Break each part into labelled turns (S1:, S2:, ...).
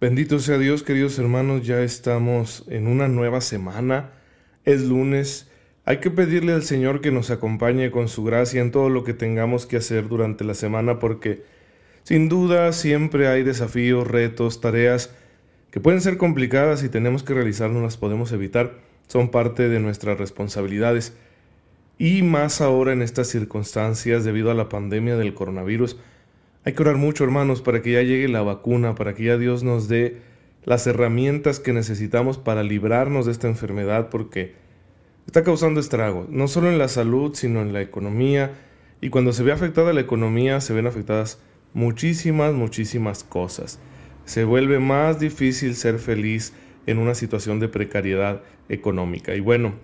S1: Bendito sea Dios, queridos hermanos, ya estamos en una nueva semana, es lunes, hay que pedirle al Señor que nos acompañe con su gracia en todo lo que tengamos que hacer durante la semana porque sin duda siempre hay desafíos, retos, tareas que pueden ser complicadas y tenemos que realizar, no las podemos evitar, son parte de nuestras responsabilidades. Y más ahora en estas circunstancias debido a la pandemia del coronavirus, hay que orar mucho, hermanos, para que ya llegue la vacuna, para que ya Dios nos dé las herramientas que necesitamos para librarnos de esta enfermedad, porque está causando estragos, no solo en la salud, sino en la economía. Y cuando se ve afectada la economía, se ven afectadas muchísimas, muchísimas cosas. Se vuelve más difícil ser feliz en una situación de precariedad económica. Y bueno,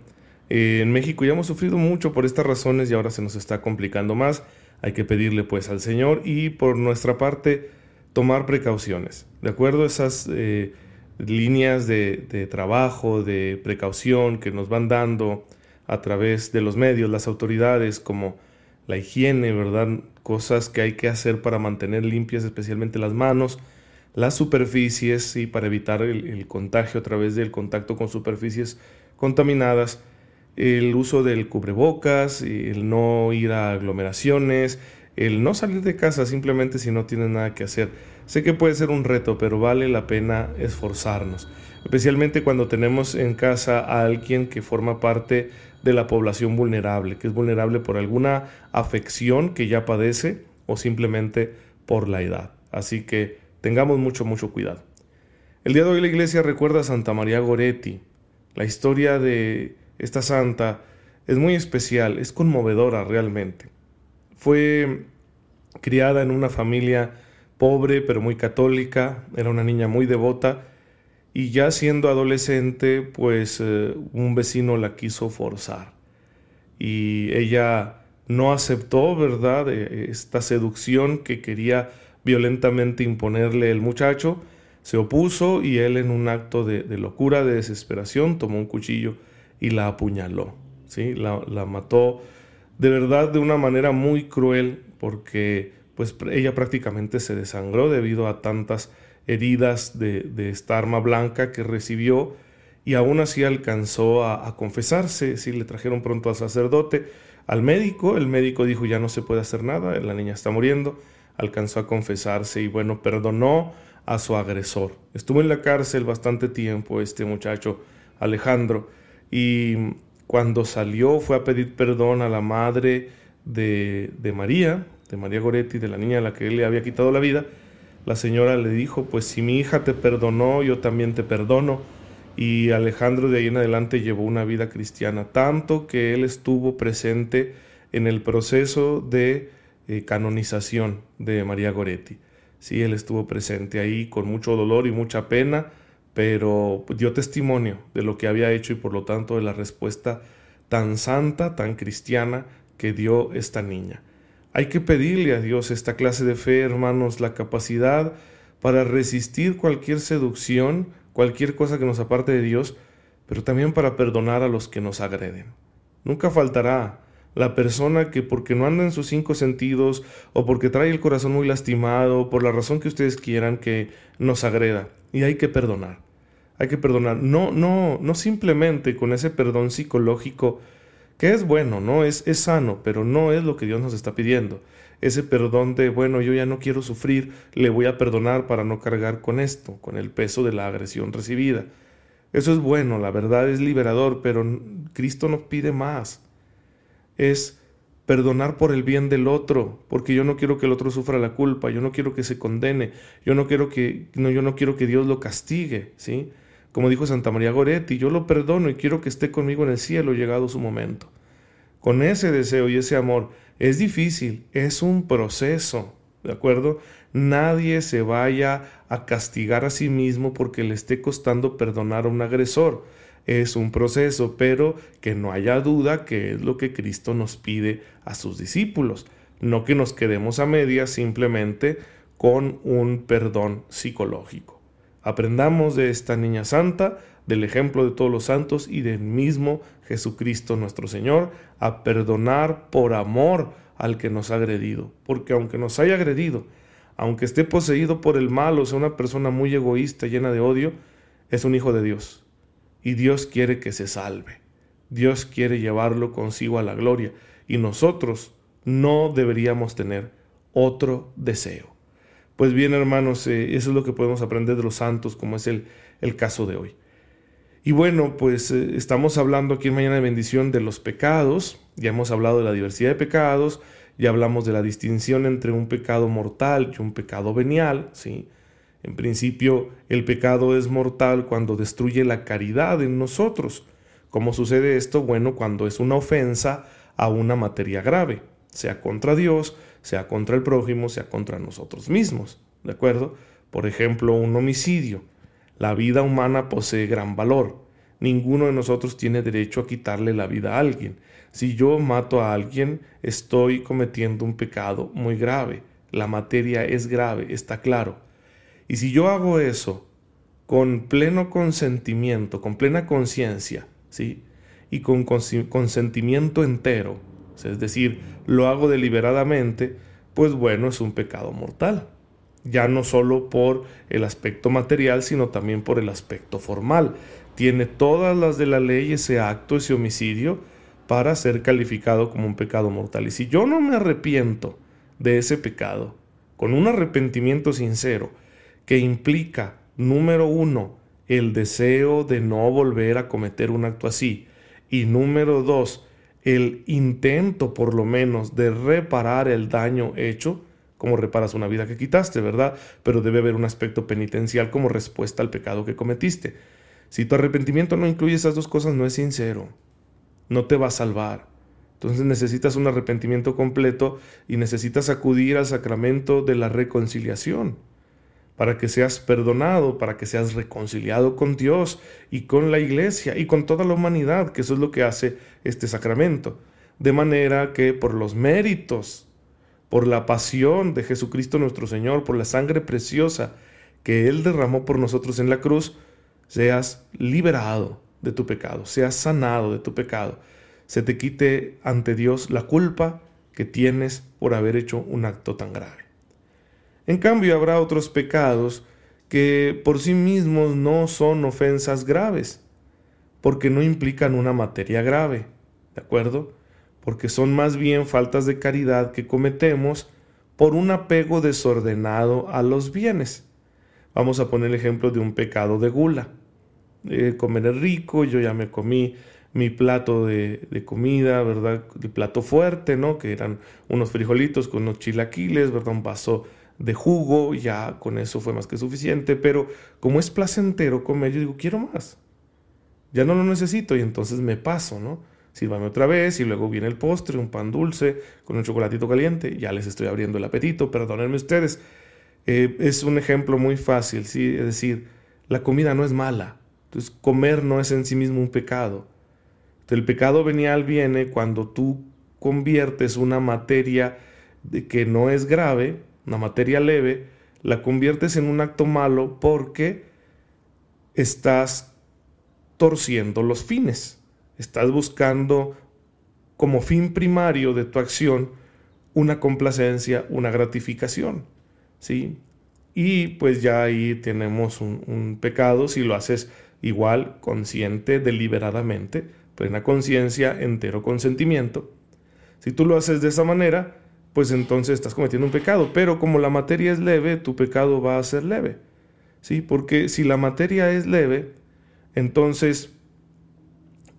S1: eh, en México ya hemos sufrido mucho por estas razones y ahora se nos está complicando más. Hay que pedirle pues al Señor y por nuestra parte tomar precauciones. ¿De acuerdo? Esas eh, líneas de, trabajo, de precaución que nos van dando a través de los medios, las autoridades, como la higiene, ¿verdad? Cosas que hay que hacer para mantener limpias especialmente las manos, las superficies, y para evitar el contagio a través del contacto con superficies contaminadas el uso del cubrebocas, el no ir a aglomeraciones, el no salir de casa simplemente si no tienes nada que hacer. Sé que puede ser un reto, pero vale la pena esforzarnos, especialmente cuando tenemos en casa a alguien que forma parte de la población vulnerable, que es vulnerable por alguna afección que ya padece o simplemente por la edad. Así que tengamos mucho, mucho cuidado. El día de hoy la iglesia recuerda a Santa María Goretti, la historia de esta santa es muy especial, es conmovedora realmente. Fue criada en una familia pobre pero muy católica, era una niña muy devota y ya siendo adolescente pues eh, un vecino la quiso forzar y ella no aceptó, ¿verdad?, eh, esta seducción que quería violentamente imponerle el muchacho, se opuso y él en un acto de locura, de desesperación, tomó un cuchillo y la apuñaló, ¿sí? La, mató de verdad de una manera muy cruel porque pues ella prácticamente se desangró debido a tantas heridas de, esta arma blanca que recibió y aún así alcanzó a, confesarse, ¿sí? le trajeron pronto al sacerdote, al médico, el médico dijo ya no se puede hacer nada, la niña está muriendo, alcanzó a confesarse y bueno, perdonó a su agresor. Estuvo en la cárcel bastante tiempo este muchacho Alejandro y cuando salió fue a pedir perdón a la madre de, María, de María Goretti, de la niña a la que él le había quitado la vida. La señora le dijo, pues si mi hija te perdonó, yo también te perdono. Y Alejandro de ahí en adelante llevó una vida cristiana, tanto que él estuvo presente en el proceso de eh, canonización de María Goretti. Sí, él estuvo presente ahí con mucho dolor y mucha pena, pero dio testimonio de lo que había hecho y por lo tanto de la respuesta tan santa, tan cristiana que dio esta niña. Hay que pedirle a Dios esta clase de fe, hermanos, la capacidad para resistir cualquier seducción, cualquier cosa que nos aparte de Dios, pero también para perdonar a los que nos agreden. Nunca faltará la persona que porque no anda en sus cinco sentidos o porque trae el corazón muy lastimado, por la razón que ustedes quieran, que nos agreda. Y hay que perdonar hay que perdonar. No, no, no simplemente con ese perdón psicológico, que es bueno, ¿no? Es, es sano, pero no es lo que Dios nos está pidiendo. Ese perdón de, bueno, yo ya no quiero sufrir, le voy a perdonar para no cargar con esto, con el peso de la agresión recibida. Eso es bueno, la verdad es liberador, pero Cristo nos pide más. Es perdonar por el bien del otro, porque yo no quiero que el otro sufra la culpa, yo no quiero que se condene, yo no quiero que no yo no quiero que Dios lo castigue, ¿sí? Como dijo Santa María Goretti, yo lo perdono y quiero que esté conmigo en el cielo llegado su momento. con ese deseo y ese amor. Es difícil, es un proceso, ¿de acuerdo? Nadie se vaya a castigar a sí mismo porque le esté costando perdonar a un agresor. Es un proceso, pero que no haya duda que es lo que Cristo nos pide a sus discípulos. No que nos quedemos a medias simplemente con un perdón psicológico. Aprendamos de esta niña santa, del ejemplo de todos los santos y del mismo Jesucristo nuestro Señor, a perdonar por amor al que nos ha agredido. Porque aunque nos haya agredido, aunque esté poseído por el mal o sea una persona muy egoísta, llena de odio, es un hijo de Dios. Y Dios quiere que se salve. Dios quiere llevarlo consigo a la gloria. Y nosotros no deberíamos tener otro deseo. Pues bien, hermanos, eh, eso es lo que podemos aprender de los santos, como es el, el caso de hoy. Y bueno, pues eh, estamos hablando aquí en Mañana de Bendición de los pecados, ya hemos hablado de la diversidad de pecados, ya hablamos de la distinción entre un pecado mortal y un pecado venial, ¿sí? En principio, el pecado es mortal cuando destruye la caridad en nosotros. ¿Cómo sucede esto? Bueno, cuando es una ofensa a una materia grave, sea contra Dios, sea contra el prójimo, sea contra nosotros mismos, ¿de acuerdo? Por ejemplo, un homicidio la vida humana posee gran valor. Ninguno de nosotros tiene derecho a quitarle la vida a alguien. Si yo mato a alguien, estoy cometiendo un pecado muy grave. La materia es grave, está claro. Y si yo hago eso con pleno consentimiento, con plena conciencia, ¿sí? Y con consentimiento entero, es decir, lo hago deliberadamente, pues bueno, es un pecado mortal ya no solo por el aspecto material, sino también por el aspecto formal. Tiene todas las de la ley ese acto, ese homicidio, para ser calificado como un pecado mortal. Y si yo no me arrepiento de ese pecado, con un arrepentimiento sincero, que implica, número uno, el deseo de no volver a cometer un acto así, y número dos, el intento por lo menos de reparar el daño hecho, cómo reparas una vida que quitaste, ¿verdad? Pero debe haber un aspecto penitencial como respuesta al pecado que cometiste. Si tu arrepentimiento no incluye esas dos cosas, no es sincero. No te va a salvar. Entonces necesitas un arrepentimiento completo y necesitas acudir al sacramento de la reconciliación para que seas perdonado, para que seas reconciliado con Dios y con la iglesia y con toda la humanidad, que eso es lo que hace este sacramento. De manera que por los méritos por la pasión de Jesucristo nuestro Señor, por la sangre preciosa que Él derramó por nosotros en la cruz, seas liberado de tu pecado, seas sanado de tu pecado, se te quite ante Dios la culpa que tienes por haber hecho un acto tan grave. En cambio, habrá otros pecados que por sí mismos no son ofensas graves, porque no implican una materia grave, ¿de acuerdo? porque son más bien faltas de caridad que cometemos por un apego desordenado a los bienes. Vamos a poner el ejemplo de un pecado de gula. Eh, comer rico, yo ya me comí mi plato de, comida, ¿verdad? De plato fuerte, ¿no? Que eran unos frijolitos con unos chilaquiles, ¿verdad? Un vaso de jugo, ya con eso fue más que suficiente, pero como es placentero comer, yo digo, quiero más. Ya no lo necesito y entonces me paso, ¿no? sírvame otra vez y luego viene el postre, un pan dulce con un chocolatito caliente, ya les estoy abriendo el apetito, perdónenme ustedes. Eh, es un ejemplo muy fácil, ¿sí? es decir, la comida no es mala, entonces comer no es en sí mismo un pecado. El pecado venial viene cuando tú conviertes una materia de que no es grave, una materia leve, la conviertes en un acto malo porque estás torciendo los fines. Estás buscando como fin primario de tu acción una complacencia, una gratificación. ¿sí? Y pues ya ahí tenemos un, pecado si lo haces igual, consciente, deliberadamente, plena conciencia, entero consentimiento. Si tú lo haces de esa manera, pues entonces estás cometiendo un pecado. Pero como la materia es leve, tu pecado va a ser leve. ¿Sí? Porque si la materia es leve, entonces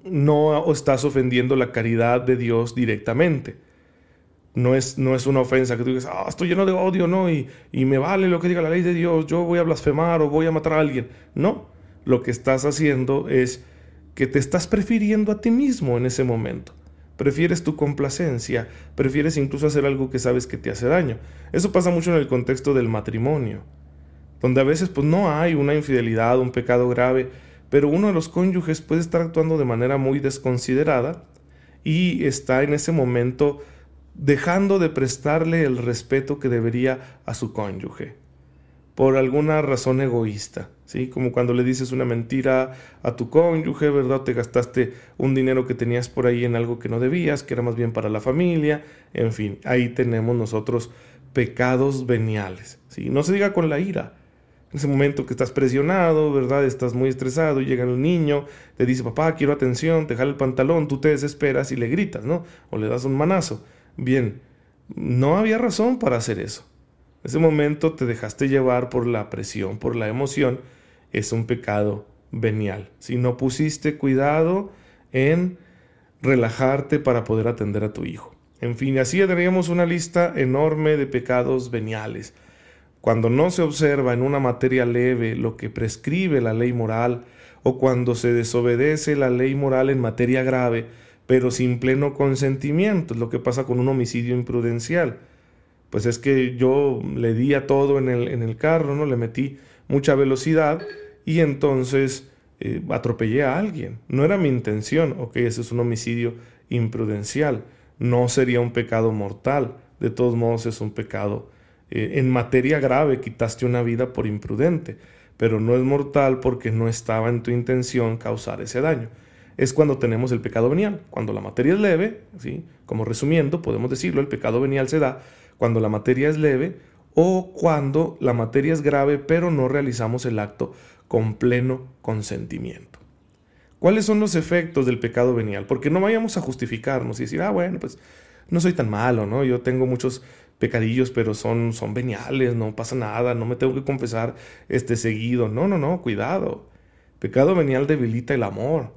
S1: no estás ofendiendo la caridad de Dios directamente. No es, no es una ofensa que tú digas, ah, estoy lleno de odio, ¿no? Y, y me vale lo que diga la ley de Dios, yo voy a blasfemar o voy a matar a alguien. No, lo que estás haciendo es que te estás prefiriendo a ti mismo en ese momento. Prefieres tu complacencia, prefieres incluso hacer algo que sabes que te hace daño. Eso pasa mucho en el contexto del matrimonio, donde a veces pues no hay una infidelidad, un pecado grave, pero uno de los cónyuges puede estar actuando de manera muy desconsiderada y está en ese momento dejando de prestarle el respeto que debería a su cónyuge por alguna razón egoísta, ¿sí? Como cuando le dices una mentira a tu cónyuge, ¿verdad? Te gastaste un dinero que tenías por ahí en algo que no debías, que era más bien para la familia, en fin, ahí tenemos nosotros pecados veniales, ¿sí? No se diga con la ira. En ese momento que estás presionado, ¿verdad? Estás muy estresado llega el niño, te dice, papá, quiero atención, te jala el pantalón, tú te desesperas y le gritas, ¿no? O le das un manazo. Bien, no había razón para hacer eso ese momento te dejaste llevar por la presión, por la emoción, es un pecado venial. Si no pusiste cuidado en relajarte para poder atender a tu hijo. En fin, así tendríamos una lista enorme de pecados veniales. Cuando no se observa en una materia leve lo que prescribe la ley moral, o cuando se desobedece la ley moral en materia grave, pero sin pleno consentimiento, es lo que pasa con un homicidio imprudencial pues es que yo le di a todo en el, en el carro, ¿no? Le metí mucha velocidad y entonces eh, atropellé a alguien. No era mi intención, ok, ese es un homicidio imprudencial, no sería un pecado mortal, de todos modos es un pecado. Eh, en materia grave quitaste una vida por imprudente, pero no es mortal porque no estaba en tu intención causar ese daño. Es cuando tenemos el pecado venial, cuando la materia es leve, ¿sí? como resumiendo, podemos decirlo, el pecado venial se da cuando la materia es leve o cuando la materia es grave pero no realizamos el acto con pleno consentimiento. ¿Cuáles son los efectos del pecado venial? Porque no vayamos a justificarnos y decir, ah, bueno, pues no soy tan malo, ¿no? Yo tengo muchos pecadillos, pero son, son veniales, no pasa nada, no me tengo que confesar este seguido. No, no, no, cuidado. Pecado venial debilita el amor,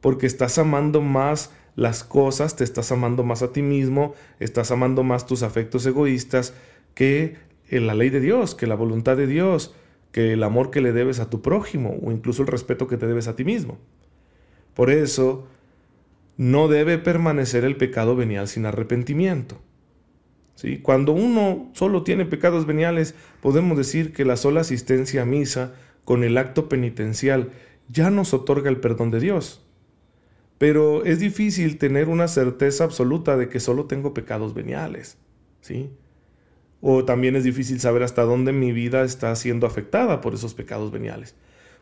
S1: porque estás amando más las cosas, te estás amando más a ti mismo, estás amando más tus afectos egoístas que la ley de Dios, que la voluntad de Dios, que el amor que le debes a tu prójimo o incluso el respeto que te debes a ti mismo. Por eso, no debe permanecer el pecado venial sin arrepentimiento. ¿Sí? Cuando uno solo tiene pecados veniales, podemos decir que la sola asistencia a misa con el acto penitencial ya nos otorga el perdón de Dios. Pero es difícil tener una certeza absoluta de que solo tengo pecados veniales, ¿sí? O también es difícil saber hasta dónde mi vida está siendo afectada por esos pecados veniales.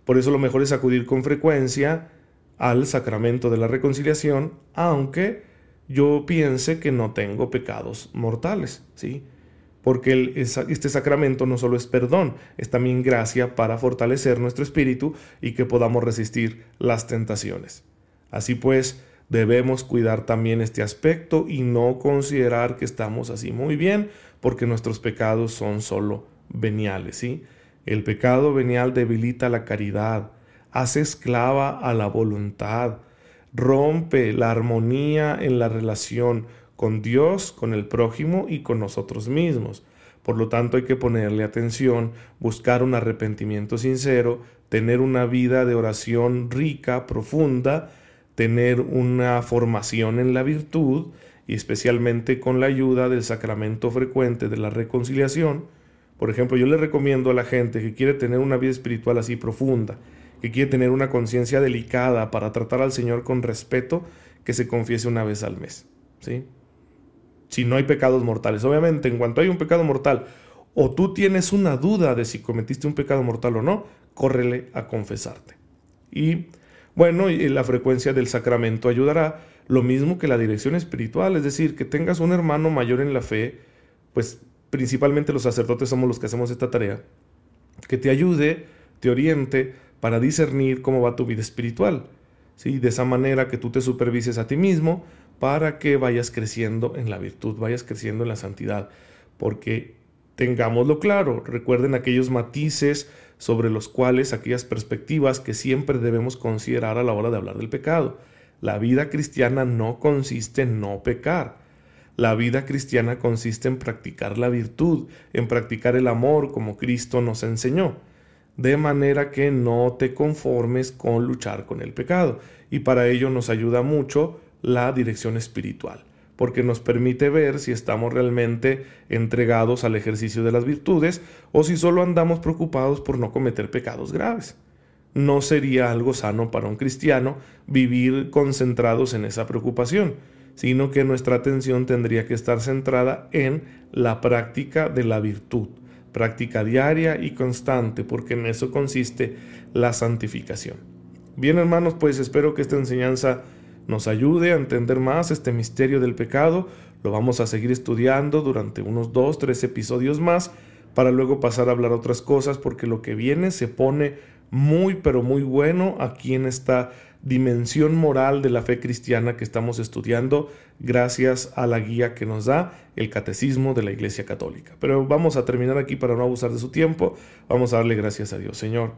S1: Por eso lo mejor es acudir con frecuencia al sacramento de la reconciliación, aunque yo piense que no tengo pecados mortales, ¿sí? Porque este sacramento no solo es perdón, es también gracia para fortalecer nuestro espíritu y que podamos resistir las tentaciones. Así pues, debemos cuidar también este aspecto y no considerar que estamos así muy bien porque nuestros pecados son solo veniales, ¿sí? El pecado venial debilita la caridad, hace esclava a la voluntad, rompe la armonía en la relación con Dios, con el prójimo y con nosotros mismos. Por lo tanto hay que ponerle atención, buscar un arrepentimiento sincero, tener una vida de oración rica, profunda, tener una formación en la virtud y especialmente con la ayuda del sacramento frecuente de la reconciliación. Por ejemplo, yo le recomiendo a la gente que quiere tener una vida espiritual así profunda, que quiere tener una conciencia delicada para tratar al Señor con respeto, que se confiese una vez al mes. ¿sí? Si no hay pecados mortales. Obviamente, en cuanto hay un pecado mortal, o tú tienes una duda de si cometiste un pecado mortal o no, córrele a confesarte. Y bueno, y la frecuencia del sacramento ayudará, lo mismo que la dirección espiritual, es decir, que tengas un hermano mayor en la fe, pues principalmente los sacerdotes somos los que hacemos esta tarea, que te ayude, te oriente para discernir cómo va tu vida espiritual. ¿sí? De esa manera que tú te supervises a ti mismo para que vayas creciendo en la virtud, vayas creciendo en la santidad, porque tengámoslo claro, recuerden aquellos matices sobre los cuales aquellas perspectivas que siempre debemos considerar a la hora de hablar del pecado. La vida cristiana no consiste en no pecar. La vida cristiana consiste en practicar la virtud, en practicar el amor como Cristo nos enseñó. De manera que no te conformes con luchar con el pecado. Y para ello nos ayuda mucho la dirección espiritual, porque nos permite ver si estamos realmente entregados al ejercicio de las virtudes o si solo andamos preocupados por no cometer pecados graves. No sería algo sano para un cristiano vivir concentrados en esa preocupación, sino que nuestra atención tendría que estar centrada en la práctica de la virtud, práctica diaria y constante, porque en eso consiste la santificación. Bien hermanos, pues espero que esta enseñanza nos ayude a entender más este misterio del pecado. Lo vamos a seguir estudiando durante unos dos, tres episodios más para luego pasar a hablar otras cosas porque lo que viene se pone muy pero muy bueno aquí en esta dimensión moral de la fe cristiana que estamos estudiando gracias a la guía que nos da el catecismo de la Iglesia Católica. Pero vamos a terminar aquí para no abusar de su tiempo. Vamos a darle gracias a Dios. Señor,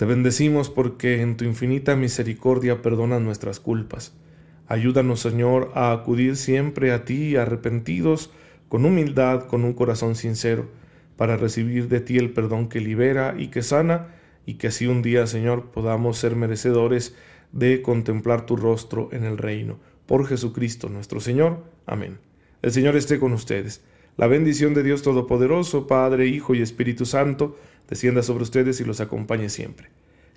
S1: te bendecimos porque en tu infinita misericordia perdonas nuestras culpas. Ayúdanos, Señor, a acudir siempre a ti arrepentidos, con humildad, con un corazón sincero, para recibir de ti el perdón que libera y que sana, y que así un día, Señor, podamos ser merecedores de contemplar tu rostro en el reino. Por Jesucristo nuestro Señor. Amén. El Señor esté con ustedes. La bendición de Dios Todopoderoso, Padre, Hijo y Espíritu Santo, descienda sobre ustedes y los acompañe siempre.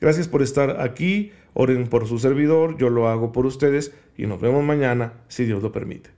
S1: Gracias por estar aquí, oren por su servidor, yo lo hago por ustedes y nos vemos mañana, si Dios lo permite.